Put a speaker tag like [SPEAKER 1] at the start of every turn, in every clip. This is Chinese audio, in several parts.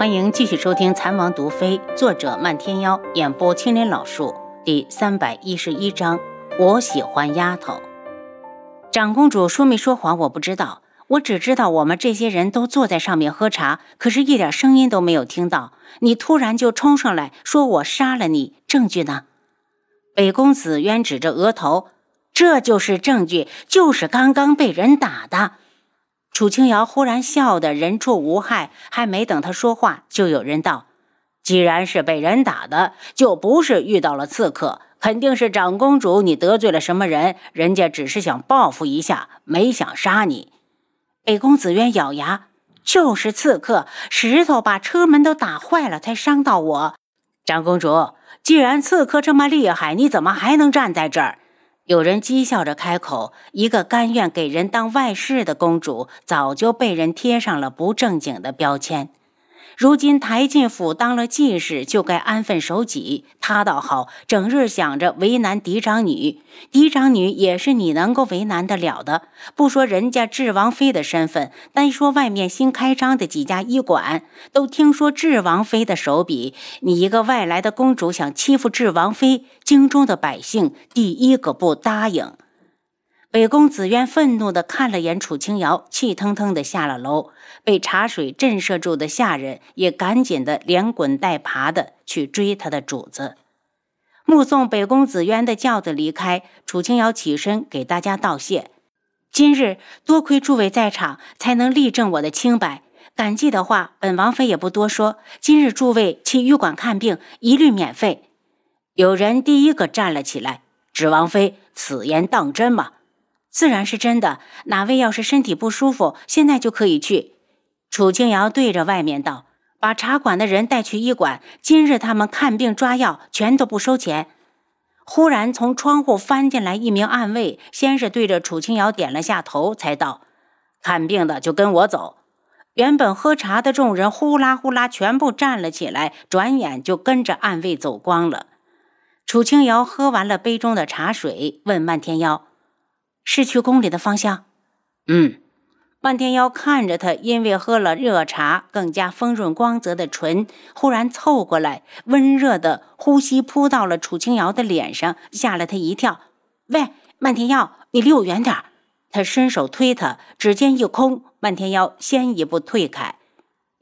[SPEAKER 1] 欢迎继续收听《残王毒妃》，作者漫天妖，演播青莲老树，第三百一十一章。我喜欢丫头。长公主说没说谎，我不知道，我只知道我们这些人都坐在上面喝茶，可是一点声音都没有听到。你突然就冲上来说我杀了你，证据呢？北宫子渊指着额头，这就是证据，就是刚刚被人打的。楚清瑶忽然笑得人畜无害，还没等他说话，就有人道：“既然是被人打的，就不是遇到了刺客，肯定是长公主你得罪了什么人，人家只是想报复一下，没想杀你。”北宫子渊咬牙：“就是刺客，石头把车门都打坏了，才伤到我。长公主，既然刺客这么厉害，你怎么还能站在这儿？”有人讥笑着开口：“一个甘愿给人当外室的公主，早就被人贴上了不正经的标签。如今抬进府当了继室，就该安分守己。他倒好，整日想着为难嫡长女。嫡长女也是你能够为难得了的。不说人家智王妃的身份，单说外面新开张的几家医馆，都听说智王妃的手笔。你一个外来的公主想欺负智王妃，京中的百姓第一个不答应。北宫紫渊愤怒地看了眼楚清瑶，气腾腾地下了楼。被茶水震慑住的下人也赶紧的连滚带爬的去追他的主子。目送北宫紫渊的轿子离开，楚清瑶起身给大家道谢：“今日多亏诸位在场，才能立正我的清白。感激的话，本王妃也不多说。今日诸位去医馆看病，一律免费。”有人第一个站了起来：“指王妃，此言当真吗？”自然是真的。哪位要是身体不舒服，现在就可以去。楚清瑶对着外面道：“把茶馆的人带去医馆。今日他们看病抓药，全都不收钱。”忽然从窗户翻进来一名暗卫，先是对着楚清瑶点了下头，才道：“看病的就跟我走。”原本喝茶的众人呼啦呼啦全部站了起来，转眼就跟着暗卫走光了。楚清瑶喝完了杯中的茶水，问漫天妖。是去宫里的方向。嗯，漫天妖看着他，因为喝了热茶，更加丰润光泽的唇忽然凑过来，温热的呼吸扑到了楚清瑶的脸上，吓了他一跳。喂，漫天妖，你离我远点儿他伸手推他，指尖一空，漫天妖先一步退开。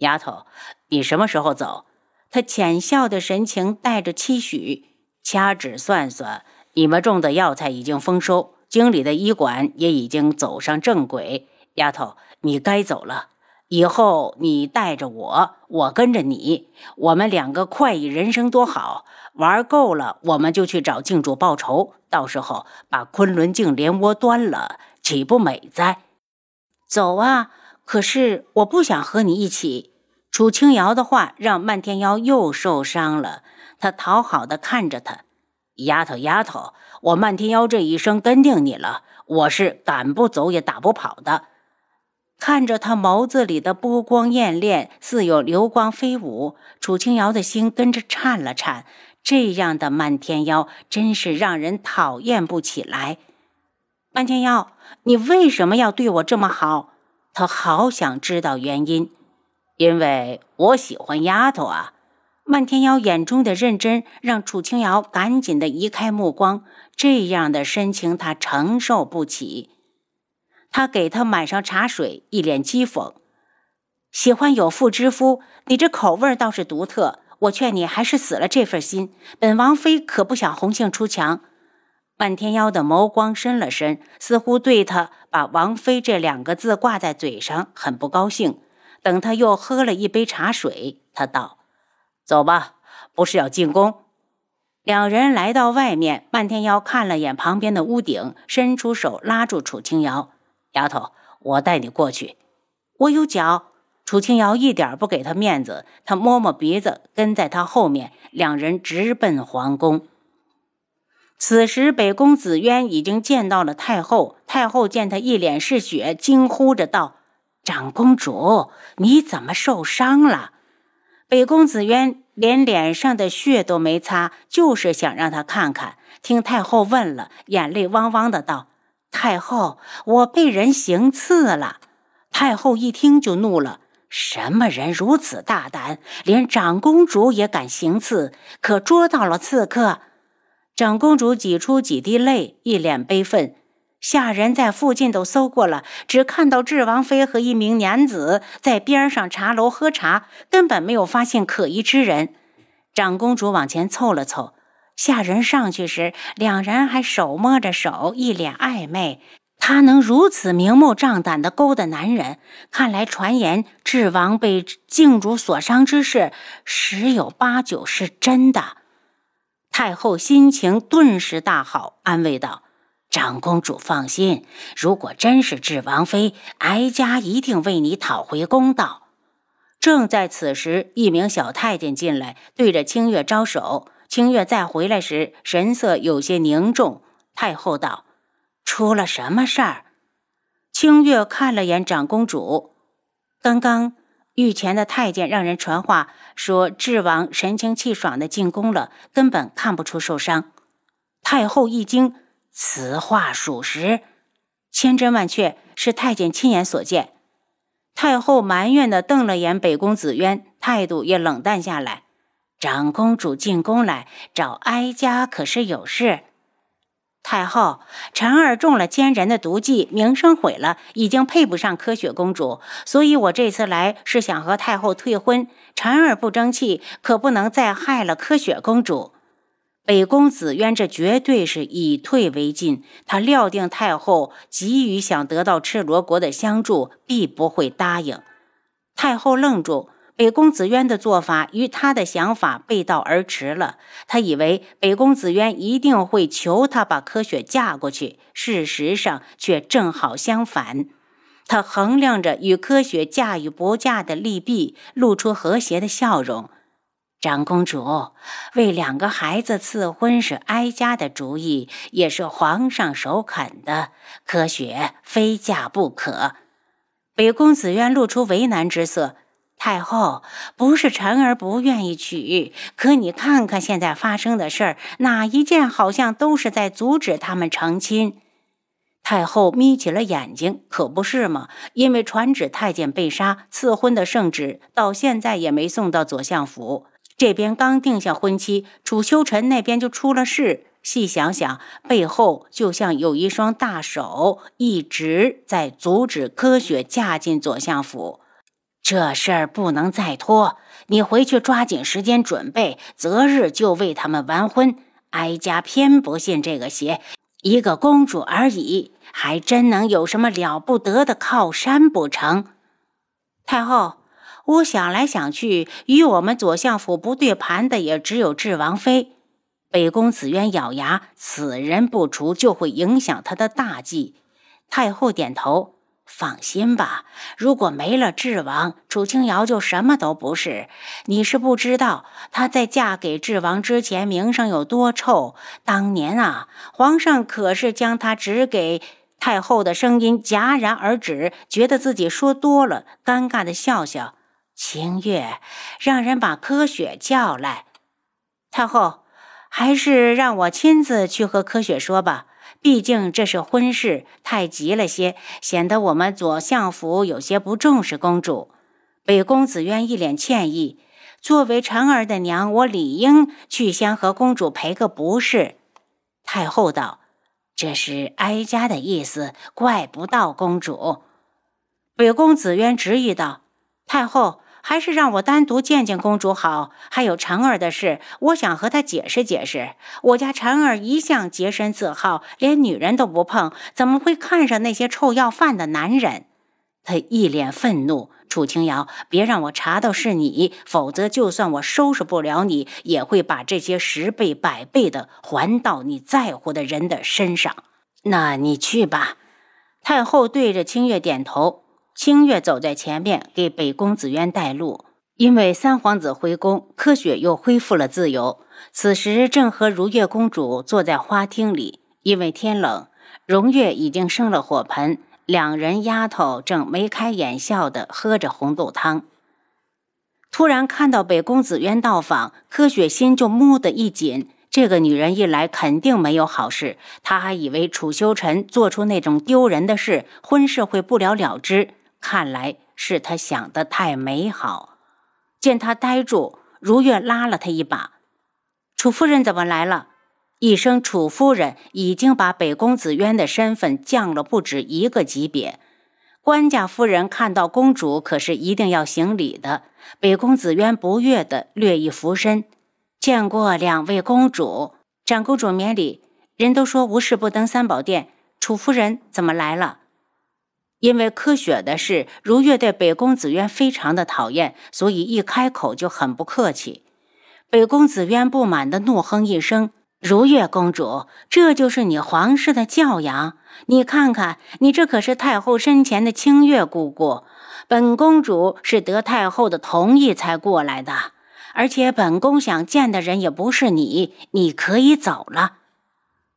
[SPEAKER 1] 丫头，你什么时候走？他浅笑的神情带着期许。掐指算算，你们种的药材已经丰收。经理的医馆也已经走上正轨，丫头，你该走了。以后你带着我，我跟着你，我们两个快意人生多好。玩够了，我们就去找镜主报仇。到时候把昆仑镜连窝端了，岂不美哉？走啊！可是我不想和你一起。楚清瑶的话让漫天妖又受伤了，他讨好的看着他。丫头，丫头，我漫天妖这一生跟定你了，我是赶不走也打不跑的。看着他眸子里的波光艳恋，似有流光飞舞，楚清瑶的心跟着颤了颤。这样的漫天妖真是让人讨厌不起来。漫天妖，你为什么要对我这么好？他好想知道原因，因为我喜欢丫头啊。漫天妖眼中的认真让楚清瑶赶紧的移开目光，这样的深情他承受不起。他给他满上茶水，一脸讥讽：“喜欢有妇之夫，你这口味倒是独特。我劝你还是死了这份心。本王妃可不想红杏出墙。”漫天妖的眸光深了深，似乎对他把“王妃”这两个字挂在嘴上很不高兴。等他又喝了一杯茶水，他道。走吧，不是要进宫。两人来到外面，漫天妖看了眼旁边的屋顶，伸出手拉住楚清瑶：“丫头，我带你过去。”我有脚。楚清瑶一点不给他面子，他摸摸鼻子，跟在他后面，两人直奔皇宫。此时，北宫紫渊已经见到了太后。太后见他一脸是血，惊呼着道：“长公主，你怎么受伤了？”北宫紫渊连脸上的血都没擦，就是想让他看看。听太后问了，眼泪汪汪的道：“太后，我被人行刺了。”太后一听就怒了：“什么人如此大胆，连长公主也敢行刺？可捉到了刺客。长公主挤出几滴泪，一脸悲愤。下人在附近都搜过了，只看到智王妃和一名娘子在边上茶楼喝茶，根本没有发现可疑之人。长公主往前凑了凑，下人上去时，两人还手摸着手，一脸暧昧。他能如此明目张胆地勾搭男人，看来传言智王被静主所伤之事十有八九是真的。太后心情顿时大好，安慰道：“长公主放心，如果真是智王妃，哀家一定为你讨回公道。”正在此时，一名小太监进来，对着清月招手。清月再回来时，神色有些凝重。太后道。出了什么事儿？清月看了眼长公主，刚刚御前的太监让人传话说，智王神清气爽的进宫了，根本看不出受伤。太后一惊，此话属实？千真万确，是太监亲眼所见。太后埋怨的瞪了眼北宫紫渊，态度也冷淡下来。长公主进宫来找哀家，可是有事？太后，婵儿中了奸人的毒计，名声毁了，已经配不上柯雪公主。所以我这次来是想和太后退婚。婵儿不争气，可不能再害了柯雪公主。北宫子渊这绝对是以退为进，他料定太后急于想得到赤罗国的相助，必不会答应。太后愣住。北宫紫渊的做法与他的想法背道而驰了。他以为北宫紫渊一定会求他把柯雪嫁过去，事实上却正好相反。他衡量着与柯雪嫁与不嫁的利弊，露出和谐的笑容。长公主为两个孩子赐婚是哀家的主意，也是皇上首肯的。可雪非嫁不可。北宫紫渊露出为难之色。太后不是婵儿不愿意娶，可你看看现在发生的事儿，哪一件好像都是在阻止他们成亲？太后眯起了眼睛，可不是吗？因为传旨太监被杀，赐婚的圣旨到现在也没送到左相府。这边刚定下婚期，楚修臣那边就出了事。细想想，背后就像有一双大手一直在阻止柯雪嫁进左相府。这事儿不能再拖，你回去抓紧时间准备，择日就为他们完婚。哀家偏不信这个邪，一个公主而已，还真能有什么了不得的靠山不成？太后，我想来想去，与我们左相府不对盘的也只有智王妃。北宫紫渊咬牙，此人不除，就会影响他的大计。太后点头。放心吧，如果没了智王，楚清瑶就什么都不是。你是不知道，她在嫁给智王之前名声有多臭。当年啊，皇上可是将她指给太后的声音戛然而止，觉得自己说多了，尴尬的笑笑。清月，让人把柯雪叫来。太后，还是让我亲自去和柯雪说吧。毕竟这是婚事，太急了些，显得我们左相府有些不重视公主。北宫紫渊一脸歉意：“作为婵儿的娘，我理应去先和公主赔个不是。”太后道：“这是哀家的意思，怪不到公主。”北宫紫渊执意道：“太后。”还是让我单独见见公主好。还有婵儿的事，我想和她解释解释。我家婵儿一向洁身自好，连女人都不碰，怎么会看上那些臭要饭的男人？他一脸愤怒：“楚清瑶，别让我查到是你，否则就算我收拾不了你，也会把这些十倍百倍的还到你在乎的人的身上。”那你去吧。太后对着清月点头。清月走在前面，给北宫紫渊带路。因为三皇子回宫，柯雪又恢复了自由。此时正和如月公主坐在花厅里。因为天冷，荣月已经生了火盆，两人丫头正眉开眼笑地喝着红豆汤。突然看到北宫紫渊到访，柯雪心就蓦地一紧。这个女人一来，肯定没有好事。她还以为楚修臣做出那种丢人的事，婚事会不了了之。看来是他想的太美好。见他呆住，如月拉了他一把：“楚夫人怎么来了？”一声“楚夫人”已经把北宫子渊的身份降了不止一个级别。官家夫人看到公主，可是一定要行礼的。北宫子渊不悦的略一俯身，见过两位公主。长公主免礼。人都说无事不登三宝殿，楚夫人怎么来了？因为柯雪的事，如月对北宫子渊非常的讨厌，所以一开口就很不客气。北宫子渊不满的怒哼一声：“如月公主，这就是你皇室的教养？你看看，你这可是太后身前的清月姑姑，本公主是得太后的同意才过来的，而且本宫想见的人也不是你，你可以走了。”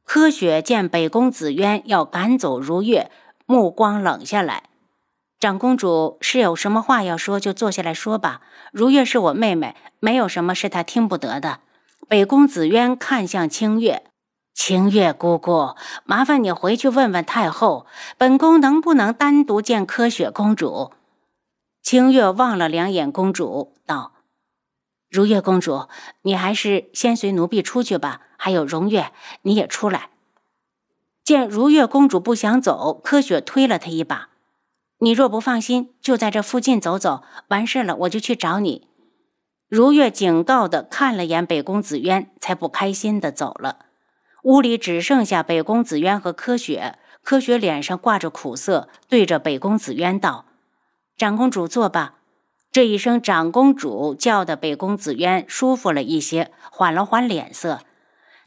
[SPEAKER 1] 柯雪见北宫紫渊要赶走如月，目光冷下来。长公主是有什么话要说，就坐下来说吧。如月是我妹妹，没有什么是她听不得的。北宫紫渊看向清月，清月姑姑，麻烦你回去问问太后，本宫能不能单独见柯雪公主？清月望了两眼公主，道。如月公主，你还是先随奴婢出去吧。还有荣月，你也出来。见如月公主不想走，柯雪推了她一把：“你若不放心，就在这附近走走，完事了我就去找你。”如月警告的看了眼北宫紫渊，才不开心的走了。屋里只剩下北宫紫渊和柯雪。柯雪脸上挂着苦涩，对着北宫紫渊道：“长公主坐吧。”这一声“长公主”叫的北宫紫渊舒服了一些，缓了缓脸色。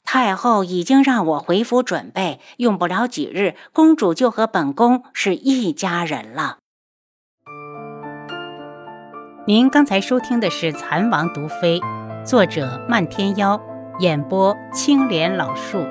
[SPEAKER 1] 太后已经让我回府准备，用不了几日，公主就和本宫是一家人了。
[SPEAKER 2] 您刚才收听的是《蚕王毒妃》，作者漫天妖，演播青莲老树。